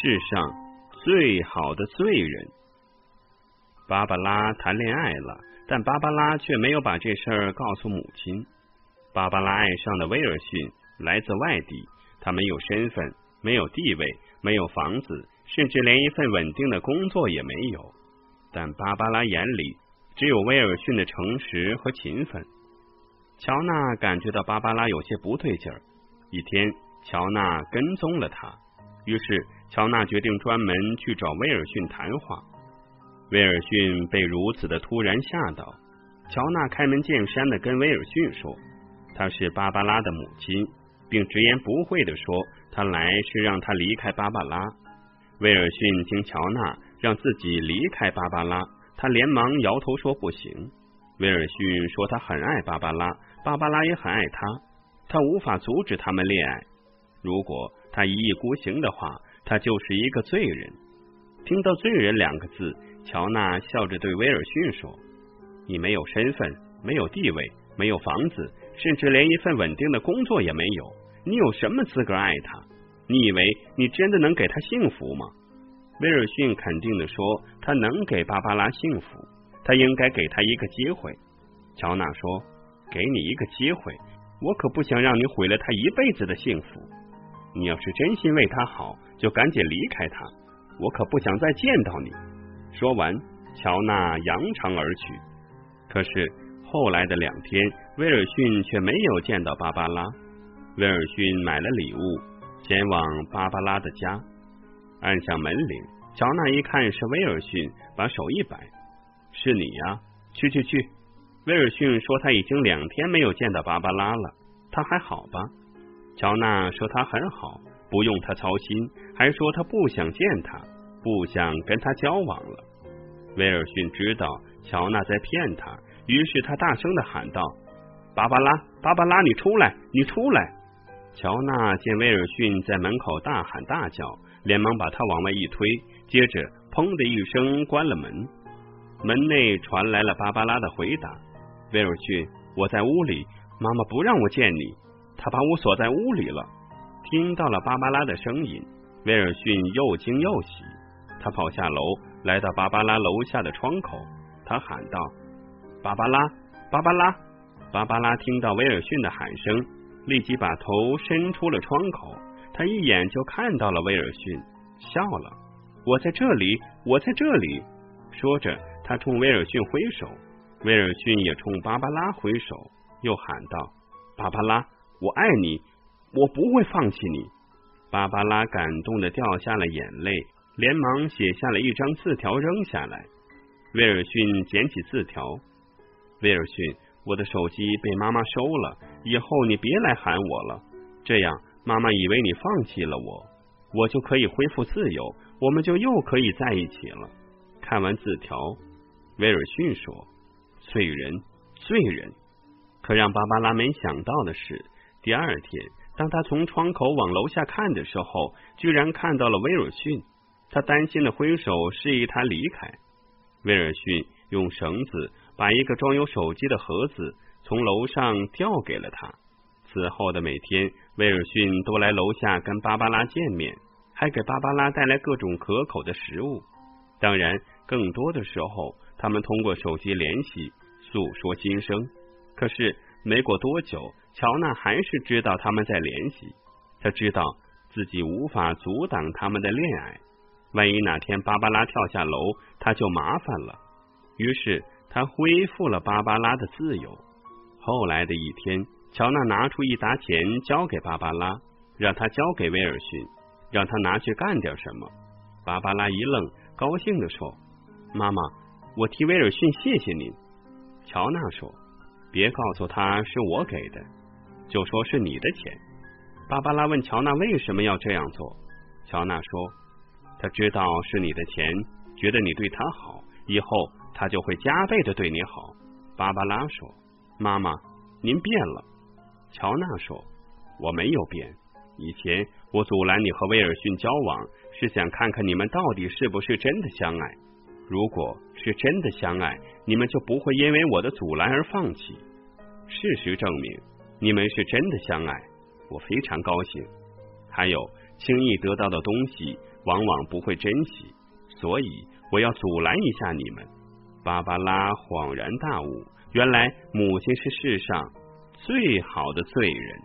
世上最好的罪人。芭芭拉谈恋爱了，但芭芭拉却没有把这事儿告诉母亲。芭芭拉爱上的威尔逊来自外地，他没有身份，没有地位，没有房子，甚至连一份稳定的工作也没有。但芭芭拉眼里只有威尔逊的诚实和勤奋。乔娜感觉到芭芭拉有些不对劲儿。一天，乔娜跟踪了他，于是乔娜决定专门去找威尔逊谈话。威尔逊被如此的突然吓到，乔娜开门见山的跟威尔逊说：“他是芭芭拉的母亲，并直言不讳的说，他来是让她离开芭芭拉。”威尔逊听乔娜让自己离开芭芭拉，他连忙摇头说：“不行。”威尔逊说：“他很爱芭芭拉，芭芭拉也很爱他，他无法阻止他们恋爱。如果他一意孤行的话，他就是一个罪人。”听到“罪人”两个字。乔纳笑着对威尔逊说：“你没有身份，没有地位，没有房子，甚至连一份稳定的工作也没有。你有什么资格爱他？你以为你真的能给他幸福吗？”威尔逊肯定的说：“他能给芭芭拉幸福，他应该给他一个机会。”乔纳说：“给你一个机会，我可不想让你毁了他一辈子的幸福。你要是真心为他好，就赶紧离开他，我可不想再见到你。”说完，乔娜扬长而去。可是后来的两天，威尔逊却没有见到芭芭拉。威尔逊买了礼物，前往芭芭拉的家，按响门铃。乔娜一看是威尔逊，把手一摆：“是你呀，去去去。”威尔逊说：“他已经两天没有见到芭芭拉了，他还好吧？”乔娜说：“他很好，不用他操心。”还说他不想见他，不想跟他交往了。威尔逊知道乔娜在骗他，于是他大声的喊道：“芭芭拉，芭芭拉，你出来，你出来！”乔娜见威尔逊在门口大喊大叫，连忙把他往外一推，接着砰的一声关了门。门内传来了芭芭拉的回答：“威尔逊，我在屋里，妈妈不让我见你，他把我锁在屋里了。”听到了芭芭拉的声音，威尔逊又惊又喜，他跑下楼。来到芭芭拉楼下的窗口，他喊道：“芭芭拉，芭芭拉！”芭芭拉听到威尔逊的喊声，立即把头伸出了窗口。他一眼就看到了威尔逊，笑了：“我在这里，我在这里。”说着，他冲威尔逊挥手，威尔逊也冲芭芭拉挥手，又喊道：“芭芭拉，我爱你，我不会放弃你。”芭芭拉感动的掉下了眼泪。连忙写下了一张字条，扔下来。威尔逊捡起字条，威尔逊，我的手机被妈妈收了，以后你别来喊我了，这样妈妈以为你放弃了我，我就可以恢复自由，我们就又可以在一起了。看完字条，威尔逊说：“罪人，罪人。”可让芭芭拉没想到的是，第二天，当他从窗口往楼下看的时候，居然看到了威尔逊。他担心的挥手示意他离开。威尔逊用绳子把一个装有手机的盒子从楼上吊给了他。此后的每天，威尔逊都来楼下跟芭芭拉见面，还给芭芭拉带来各种可口的食物。当然，更多的时候，他们通过手机联系，诉说心声。可是，没过多久，乔娜还是知道他们在联系。他知道自己无法阻挡他们的恋爱。万一哪天芭芭拉跳下楼，他就麻烦了。于是他恢复了芭芭拉的自由。后来的一天，乔娜拿出一沓钱交给芭芭拉，让他交给威尔逊，让他拿去干点什么。芭芭拉一愣，高兴的说：“妈妈，我替威尔逊谢谢您。”乔娜说：“别告诉他是我给的，就说是你的钱。”芭芭拉问乔娜为什么要这样做。乔娜说。他知道是你的钱，觉得你对他好，以后他就会加倍的对你好。芭芭拉说：“妈妈，您变了。”乔娜说：“我没有变。以前我阻拦你和威尔逊交往，是想看看你们到底是不是真的相爱。如果是真的相爱，你们就不会因为我的阻拦而放弃。事实证明，你们是真的相爱，我非常高兴。还有，轻易得到的东西。”往往不会珍惜，所以我要阻拦一下你们。芭芭拉恍然大悟，原来母亲是世上最好的罪人。